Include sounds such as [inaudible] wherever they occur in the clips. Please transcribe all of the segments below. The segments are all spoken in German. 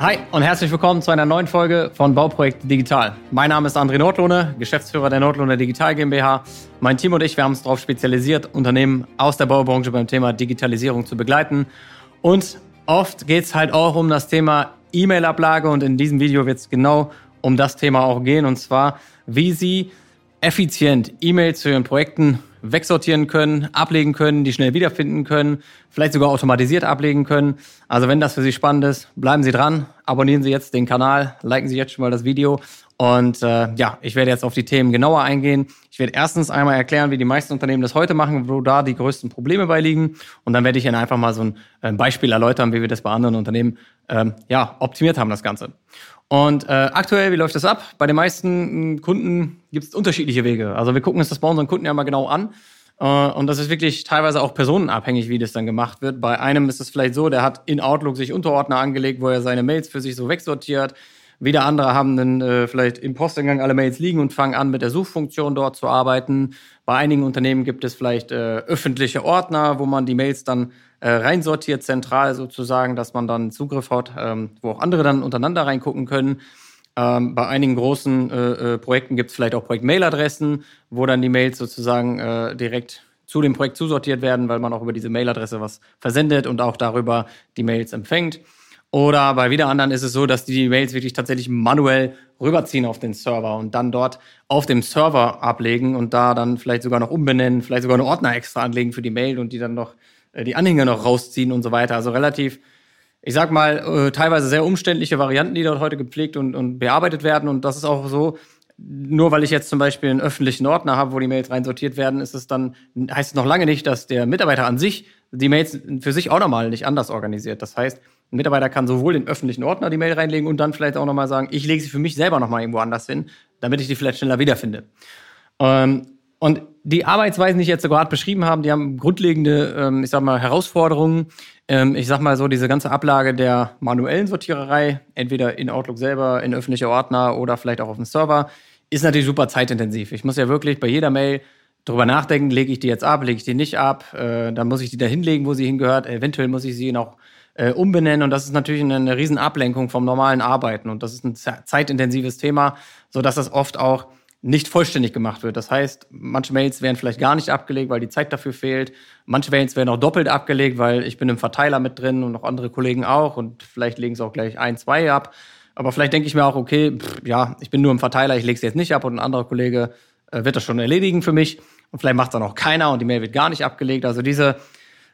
Hi und herzlich willkommen zu einer neuen Folge von Bauprojekt Digital. Mein Name ist André Nordlohne, Geschäftsführer der Nordlohne Digital GmbH. Mein Team und ich, wir haben uns darauf spezialisiert, Unternehmen aus der Baubranche beim Thema Digitalisierung zu begleiten. Und oft geht es halt auch um das Thema E-Mail-Ablage und in diesem Video wird es genau um das Thema auch gehen und zwar, wie Sie effizient E-Mails zu Ihren Projekten wegsortieren können, ablegen können, die schnell wiederfinden können, vielleicht sogar automatisiert ablegen können. Also wenn das für Sie spannend ist, bleiben Sie dran, abonnieren Sie jetzt den Kanal, liken Sie jetzt schon mal das Video und äh, ja, ich werde jetzt auf die Themen genauer eingehen. Ich werde erstens einmal erklären, wie die meisten Unternehmen das heute machen, wo da die größten Probleme bei liegen. Und dann werde ich Ihnen einfach mal so ein äh, Beispiel erläutern, wie wir das bei anderen Unternehmen ähm, ja, optimiert haben, das Ganze. Und äh, aktuell, wie läuft das ab? Bei den meisten hm, Kunden gibt es unterschiedliche Wege. Also wir gucken uns das bei unseren Kunden ja mal genau an. Äh, und das ist wirklich teilweise auch personenabhängig, wie das dann gemacht wird. Bei einem ist es vielleicht so, der hat in Outlook sich Unterordner angelegt, wo er seine Mails für sich so wegsortiert. Wieder andere haben dann äh, vielleicht im Posteingang alle Mails liegen und fangen an, mit der Suchfunktion dort zu arbeiten. Bei einigen Unternehmen gibt es vielleicht äh, öffentliche Ordner, wo man die Mails dann äh, reinsortiert, zentral sozusagen, dass man dann Zugriff hat, ähm, wo auch andere dann untereinander reingucken können. Ähm, bei einigen großen äh, äh, Projekten gibt es vielleicht auch Projekt-Mail-Adressen, wo dann die Mails sozusagen äh, direkt zu dem Projekt zusortiert werden, weil man auch über diese Mail-Adresse was versendet und auch darüber die Mails empfängt. Oder bei wieder anderen ist es so, dass die Mails wirklich tatsächlich manuell rüberziehen auf den Server und dann dort auf dem Server ablegen und da dann vielleicht sogar noch umbenennen, vielleicht sogar einen Ordner extra anlegen für die Mail und die dann noch äh, die Anhänger noch rausziehen und so weiter. Also relativ, ich sag mal, äh, teilweise sehr umständliche Varianten, die dort heute gepflegt und, und bearbeitet werden. Und das ist auch so, nur weil ich jetzt zum Beispiel einen öffentlichen Ordner habe, wo die Mails reinsortiert werden, ist es dann, heißt es noch lange nicht, dass der Mitarbeiter an sich die Mails für sich auch nochmal nicht anders organisiert. Das heißt, ein Mitarbeiter kann sowohl den öffentlichen Ordner die Mail reinlegen und dann vielleicht auch nochmal sagen, ich lege sie für mich selber nochmal irgendwo anders hin, damit ich die vielleicht schneller wiederfinde. Ähm, und die Arbeitsweisen, die ich jetzt so gerade beschrieben habe, die haben grundlegende, ähm, ich sag mal, Herausforderungen. Ähm, ich sag mal so, diese ganze Ablage der manuellen Sortiererei, entweder in Outlook selber, in öffentliche Ordner oder vielleicht auch auf dem Server, ist natürlich super zeitintensiv. Ich muss ja wirklich bei jeder Mail drüber nachdenken, lege ich die jetzt ab, lege ich die nicht ab, äh, dann muss ich die da hinlegen, wo sie hingehört, eventuell muss ich sie noch äh, umbenennen und das ist natürlich eine, eine riesen Ablenkung vom normalen Arbeiten und das ist ein zeitintensives Thema, so dass das oft auch nicht vollständig gemacht wird. Das heißt, manche Mails werden vielleicht gar nicht abgelegt, weil die Zeit dafür fehlt. Manche Mails werden auch doppelt abgelegt, weil ich bin im Verteiler mit drin und noch andere Kollegen auch und vielleicht legen sie auch gleich ein, zwei ab. Aber vielleicht denke ich mir auch, okay, pff, ja, ich bin nur im Verteiler, ich lege sie jetzt nicht ab und ein anderer Kollege äh, wird das schon erledigen für mich. Und vielleicht macht es dann auch keiner und die Mail wird gar nicht abgelegt. Also diese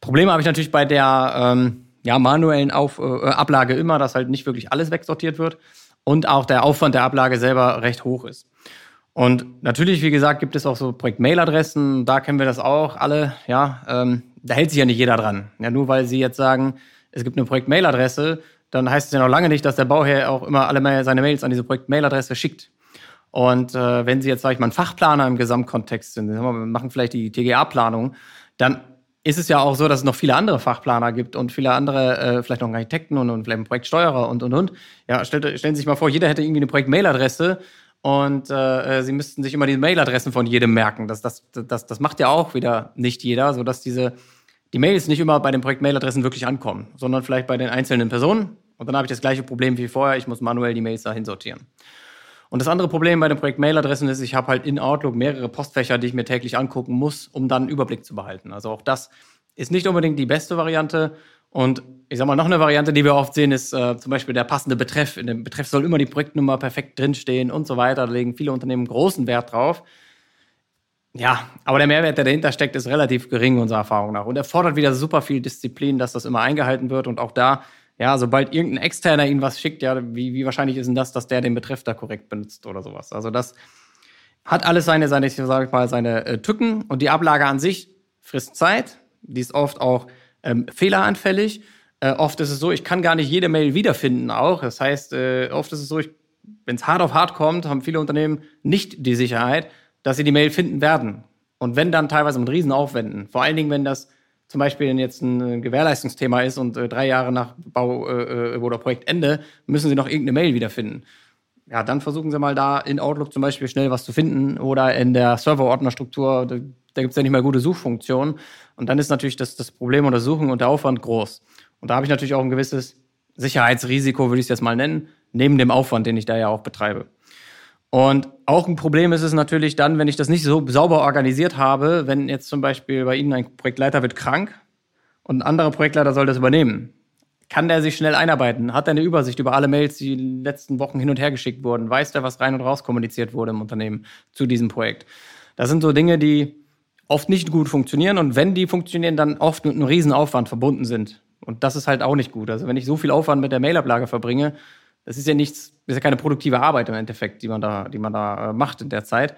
Probleme habe ich natürlich bei der ähm, ja, manuellen Auf, äh, Ablage immer, dass halt nicht wirklich alles wegsortiert wird und auch der Aufwand der Ablage selber recht hoch ist. Und natürlich, wie gesagt, gibt es auch so Projekt-Mail-Adressen. Da kennen wir das auch alle. Ja, ähm, da hält sich ja nicht jeder dran. Ja, nur weil Sie jetzt sagen, es gibt eine Projekt-Mail-Adresse, dann heißt es ja noch lange nicht, dass der Bauherr auch immer alle seine Mails an diese Projekt-Mail-Adresse schickt. Und äh, wenn Sie jetzt, sage ich mal, ein Fachplaner im Gesamtkontext sind, wir machen vielleicht die TGA-Planung, dann ist es ja auch so, dass es noch viele andere Fachplaner gibt und viele andere, äh, vielleicht noch einen Architekten und, und vielleicht einen Projektsteuerer und, und, und. Ja, stellt, stellen Sie sich mal vor, jeder hätte irgendwie eine Projekt-Mail-Adresse und äh, sie müssten sich immer die Mailadressen von jedem merken. Das, das, das, das macht ja auch wieder nicht jeder, sodass diese, die Mails nicht immer bei den Projekt-Mailadressen wirklich ankommen, sondern vielleicht bei den einzelnen Personen. Und dann habe ich das gleiche Problem wie vorher, ich muss manuell die Mails dahin sortieren. Und das andere Problem bei den Projekt-Mailadressen ist, ich habe halt in Outlook mehrere Postfächer, die ich mir täglich angucken muss, um dann einen Überblick zu behalten. Also auch das ist nicht unbedingt die beste Variante. Und ich sag mal, noch eine Variante, die wir oft sehen, ist äh, zum Beispiel der passende Betreff. In dem Betreff soll immer die Projektnummer perfekt drinstehen und so weiter. Da legen viele Unternehmen großen Wert drauf. Ja, aber der Mehrwert, der dahinter steckt, ist relativ gering, unserer Erfahrung nach. Und er fordert wieder super viel Disziplin, dass das immer eingehalten wird. Und auch da, ja, sobald irgendein Externer Ihnen was schickt, ja, wie, wie wahrscheinlich ist denn das, dass der den Betreff da korrekt benutzt oder sowas? Also das hat alles seine, seine, ich sag mal, seine äh, Tücken. Und die Ablage an sich frisst Zeit. Die ist oft auch ähm, fehleranfällig. Äh, oft ist es so, ich kann gar nicht jede Mail wiederfinden auch. Das heißt, äh, oft ist es so, wenn es hart auf hart kommt, haben viele Unternehmen nicht die Sicherheit, dass sie die Mail finden werden. Und wenn dann teilweise mit Riesenaufwänden. Vor allen Dingen, wenn das zum Beispiel jetzt ein Gewährleistungsthema ist und äh, drei Jahre nach Bau äh, äh, oder Projektende müssen sie noch irgendeine Mail wiederfinden. Ja, dann versuchen sie mal da in Outlook zum Beispiel schnell was zu finden oder in der Serverordnerstruktur, da, gibt es ja nicht mehr gute Suchfunktionen. Und dann ist natürlich das, das Problem oder Suchen und der Aufwand groß. Und da habe ich natürlich auch ein gewisses Sicherheitsrisiko, würde ich es jetzt mal nennen, neben dem Aufwand, den ich da ja auch betreibe. Und auch ein Problem ist es natürlich dann, wenn ich das nicht so sauber organisiert habe, wenn jetzt zum Beispiel bei Ihnen ein Projektleiter wird krank und ein anderer Projektleiter soll das übernehmen. Kann der sich schnell einarbeiten? Hat er eine Übersicht über alle Mails, die in den letzten Wochen hin und her geschickt wurden? Weiß der, was rein und raus kommuniziert wurde im Unternehmen zu diesem Projekt? Das sind so Dinge, die oft nicht gut funktionieren und wenn die funktionieren, dann oft mit einem Riesenaufwand verbunden sind. Und das ist halt auch nicht gut. Also wenn ich so viel Aufwand mit der Mailablage verbringe, das ist ja nichts, ist ja keine produktive Arbeit im Endeffekt, die man da, die man da äh, macht in der Zeit.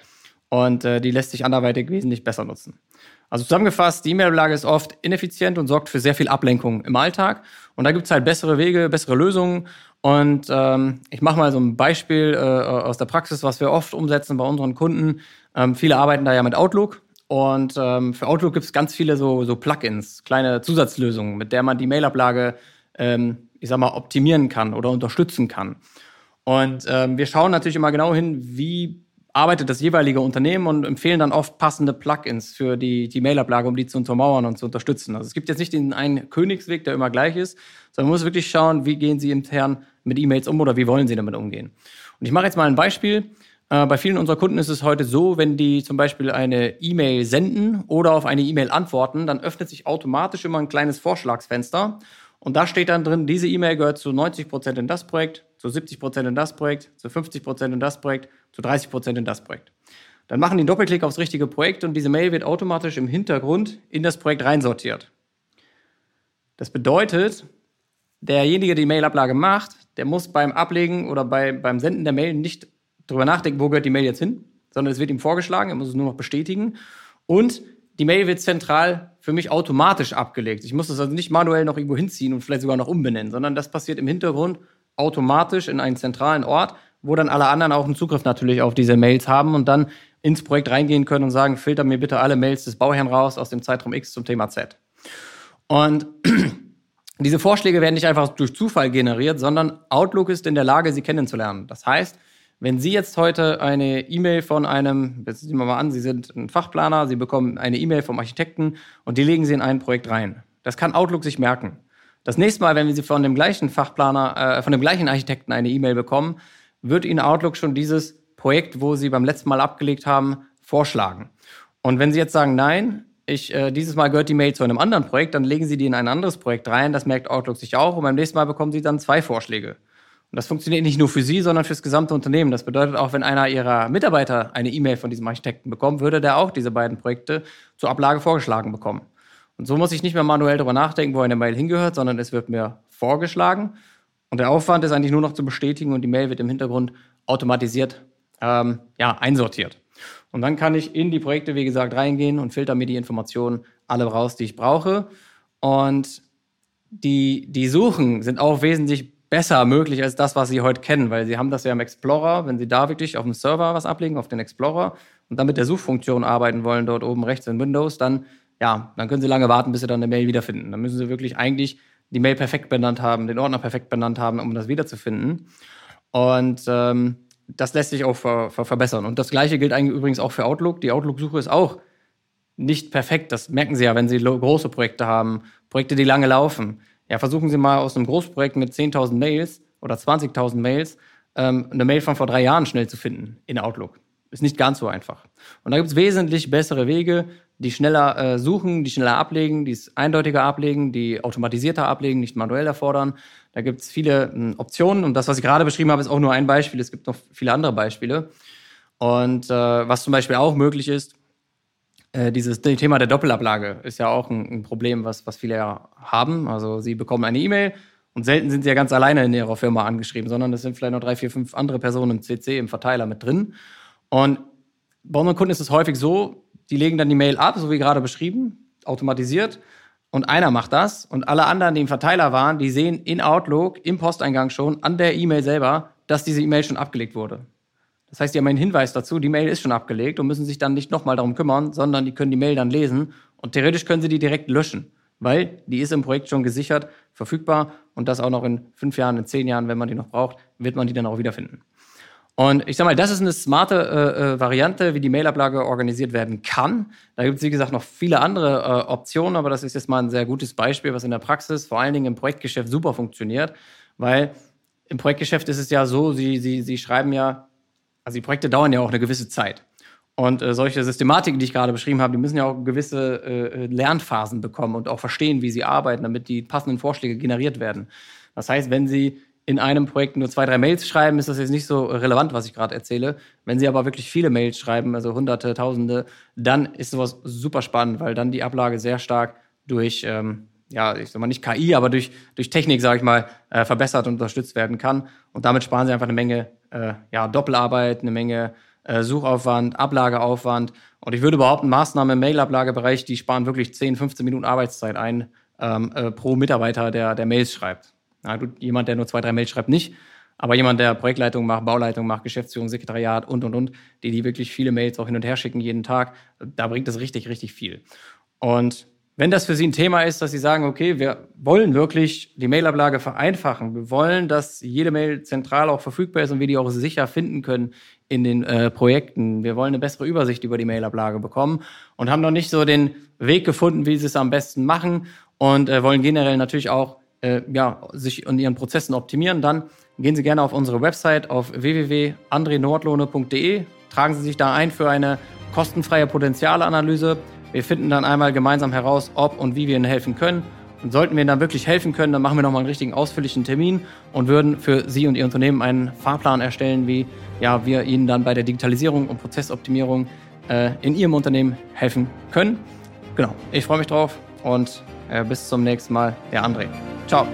Und äh, die lässt sich anderweitig wesentlich besser nutzen. Also zusammengefasst, die E-Mail-Ablage ist oft ineffizient und sorgt für sehr viel Ablenkung im Alltag. Und da gibt es halt bessere Wege, bessere Lösungen. Und ähm, ich mache mal so ein Beispiel äh, aus der Praxis, was wir oft umsetzen bei unseren Kunden. Ähm, viele arbeiten da ja mit Outlook. Und ähm, für Outlook gibt es ganz viele so, so Plugins, kleine Zusatzlösungen, mit der man die Mailablage, ähm, ich sag mal, optimieren kann oder unterstützen kann. Und ähm, wir schauen natürlich immer genau hin, wie arbeitet das jeweilige Unternehmen und empfehlen dann oft passende Plugins für die, die Mailablage, um die zu untermauern und zu unterstützen. Also es gibt jetzt nicht den einen Königsweg, der immer gleich ist, sondern man muss wirklich schauen, wie gehen Sie intern mit E-Mails um oder wie wollen Sie damit umgehen. Und ich mache jetzt mal ein Beispiel. Äh, bei vielen unserer Kunden ist es heute so, wenn die zum Beispiel eine E-Mail senden oder auf eine E-Mail antworten, dann öffnet sich automatisch immer ein kleines Vorschlagsfenster. Und da steht dann drin, diese E-Mail gehört zu 90 Prozent in das Projekt, zu 70 Prozent in das Projekt, zu 50 Prozent in das Projekt, zu 30 Prozent in das Projekt. Dann machen die einen Doppelklick aufs richtige Projekt und diese Mail wird automatisch im Hintergrund in das Projekt reinsortiert. Das bedeutet, derjenige, der die Mailablage macht, der muss beim Ablegen oder bei, beim Senden der Mail nicht drüber nachdenken, wo gehört die Mail jetzt hin, sondern es wird ihm vorgeschlagen, er muss es nur noch bestätigen. Und die Mail wird zentral für mich automatisch abgelegt. Ich muss das also nicht manuell noch irgendwo hinziehen und vielleicht sogar noch umbenennen, sondern das passiert im Hintergrund automatisch in einen zentralen Ort, wo dann alle anderen auch einen Zugriff natürlich auf diese Mails haben und dann ins Projekt reingehen können und sagen, filter mir bitte alle Mails des Bauherrn raus aus dem Zeitraum X zum Thema Z. Und [clears throat] diese Vorschläge werden nicht einfach durch Zufall generiert, sondern Outlook ist in der Lage, sie kennenzulernen. Das heißt, wenn Sie jetzt heute eine E-Mail von einem, jetzt nehmen wir mal an, Sie sind ein Fachplaner, Sie bekommen eine E-Mail vom Architekten und die legen Sie in ein Projekt rein. Das kann Outlook sich merken. Das nächste Mal, wenn Sie von dem gleichen Fachplaner, äh, von dem gleichen Architekten eine E-Mail bekommen, wird Ihnen Outlook schon dieses Projekt, wo Sie beim letzten Mal abgelegt haben, vorschlagen. Und wenn Sie jetzt sagen, nein, ich, äh, dieses Mal gehört die Mail zu einem anderen Projekt, dann legen Sie die in ein anderes Projekt rein. Das merkt Outlook sich auch. Und beim nächsten Mal bekommen Sie dann zwei Vorschläge. Und das funktioniert nicht nur für Sie, sondern für das gesamte Unternehmen. Das bedeutet auch, wenn einer Ihrer Mitarbeiter eine E-Mail von diesem Architekten bekommt, würde der auch diese beiden Projekte zur Ablage vorgeschlagen bekommen. Und so muss ich nicht mehr manuell darüber nachdenken, wo eine Mail hingehört, sondern es wird mir vorgeschlagen. Und der Aufwand ist eigentlich nur noch zu bestätigen und die Mail wird im Hintergrund automatisiert ähm, ja, einsortiert. Und dann kann ich in die Projekte, wie gesagt, reingehen und filter mir die Informationen alle raus, die ich brauche. Und die, die Suchen sind auch wesentlich besser möglich als das, was Sie heute kennen, weil Sie haben das ja im Explorer, wenn Sie da wirklich auf dem Server was ablegen, auf den Explorer und dann mit der Suchfunktion arbeiten wollen, dort oben rechts in Windows, dann, ja, dann können Sie lange warten, bis Sie dann eine Mail wiederfinden. Dann müssen Sie wirklich eigentlich die Mail perfekt benannt haben, den Ordner perfekt benannt haben, um das wiederzufinden. Und ähm, das lässt sich auch ver ver verbessern. Und das Gleiche gilt eigentlich übrigens auch für Outlook. Die Outlook-Suche ist auch nicht perfekt. Das merken Sie ja, wenn Sie große Projekte haben, Projekte, die lange laufen ja, versuchen Sie mal aus einem Großprojekt mit 10.000 Mails oder 20.000 Mails ähm, eine Mail von vor drei Jahren schnell zu finden in Outlook. Ist nicht ganz so einfach. Und da gibt es wesentlich bessere Wege, die schneller äh, suchen, die schneller ablegen, die es eindeutiger ablegen, die automatisierter ablegen, nicht manuell erfordern. Da gibt es viele äh, Optionen und das, was ich gerade beschrieben habe, ist auch nur ein Beispiel. Es gibt noch viele andere Beispiele. Und äh, was zum Beispiel auch möglich ist, äh, dieses Thema der Doppelablage ist ja auch ein, ein, Problem, was, was viele ja haben. Also sie bekommen eine E-Mail und selten sind sie ja ganz alleine in ihrer Firma angeschrieben, sondern es sind vielleicht noch drei, vier, fünf andere Personen im CC, im Verteiler mit drin. Und bei unseren Kunden ist es häufig so, die legen dann die Mail ab, so wie gerade beschrieben, automatisiert. Und einer macht das und alle anderen, die im Verteiler waren, die sehen in Outlook im Posteingang schon an der E-Mail selber, dass diese E-Mail schon abgelegt wurde. Das heißt, die haben einen Hinweis dazu, die Mail ist schon abgelegt und müssen sich dann nicht nochmal darum kümmern, sondern die können die Mail dann lesen und theoretisch können sie die direkt löschen, weil die ist im Projekt schon gesichert, verfügbar und das auch noch in fünf Jahren, in zehn Jahren, wenn man die noch braucht, wird man die dann auch wiederfinden. Und ich sag mal, das ist eine smarte äh, äh, Variante, wie die Mailablage organisiert werden kann. Da gibt es, wie gesagt, noch viele andere äh, Optionen, aber das ist jetzt mal ein sehr gutes Beispiel, was in der Praxis, vor allen Dingen im Projektgeschäft, super funktioniert. Weil im Projektgeschäft ist es ja so, Sie, Sie, Sie schreiben ja, also die Projekte dauern ja auch eine gewisse Zeit. Und äh, solche Systematiken, die ich gerade beschrieben habe, die müssen ja auch gewisse äh, Lernphasen bekommen und auch verstehen, wie sie arbeiten, damit die passenden Vorschläge generiert werden. Das heißt, wenn Sie in einem Projekt nur zwei, drei Mails schreiben, ist das jetzt nicht so relevant, was ich gerade erzähle. Wenn Sie aber wirklich viele Mails schreiben, also hunderte, tausende, dann ist sowas super spannend, weil dann die Ablage sehr stark durch, ähm, ja, ich sag mal nicht KI, aber durch, durch Technik, sage ich mal, äh, verbessert und unterstützt werden kann. Und damit sparen Sie einfach eine Menge äh, ja, Doppelarbeit, eine Menge äh, Suchaufwand, Ablageaufwand. Und ich würde behaupten, Maßnahmen im Mail-Ablagebereich, die sparen wirklich 10, 15 Minuten Arbeitszeit ein ähm, äh, pro Mitarbeiter, der, der Mails schreibt. Na gut, jemand, der nur zwei, drei Mails schreibt, nicht. Aber jemand, der Projektleitung macht, Bauleitung macht, Geschäftsführung, Sekretariat und, und, und, die, die wirklich viele Mails auch hin und her schicken jeden Tag, da bringt es richtig, richtig viel. Und wenn das für Sie ein Thema ist, dass Sie sagen, okay, wir wollen wirklich die Mailablage vereinfachen, wir wollen, dass jede Mail zentral auch verfügbar ist und wir die auch sicher finden können in den äh, Projekten. Wir wollen eine bessere Übersicht über die Mailablage bekommen und haben noch nicht so den Weg gefunden, wie Sie es am besten machen und äh, wollen generell natürlich auch äh, ja, sich in ihren Prozessen optimieren, dann gehen Sie gerne auf unsere Website auf www.andrenordlohne.de, tragen Sie sich da ein für eine kostenfreie Potenzialanalyse. Wir finden dann einmal gemeinsam heraus, ob und wie wir Ihnen helfen können. Und sollten wir Ihnen dann wirklich helfen können, dann machen wir nochmal einen richtigen ausführlichen Termin und würden für Sie und Ihr Unternehmen einen Fahrplan erstellen, wie ja, wir Ihnen dann bei der Digitalisierung und Prozessoptimierung äh, in Ihrem Unternehmen helfen können. Genau, ich freue mich drauf und äh, bis zum nächsten Mal, der André. Ciao.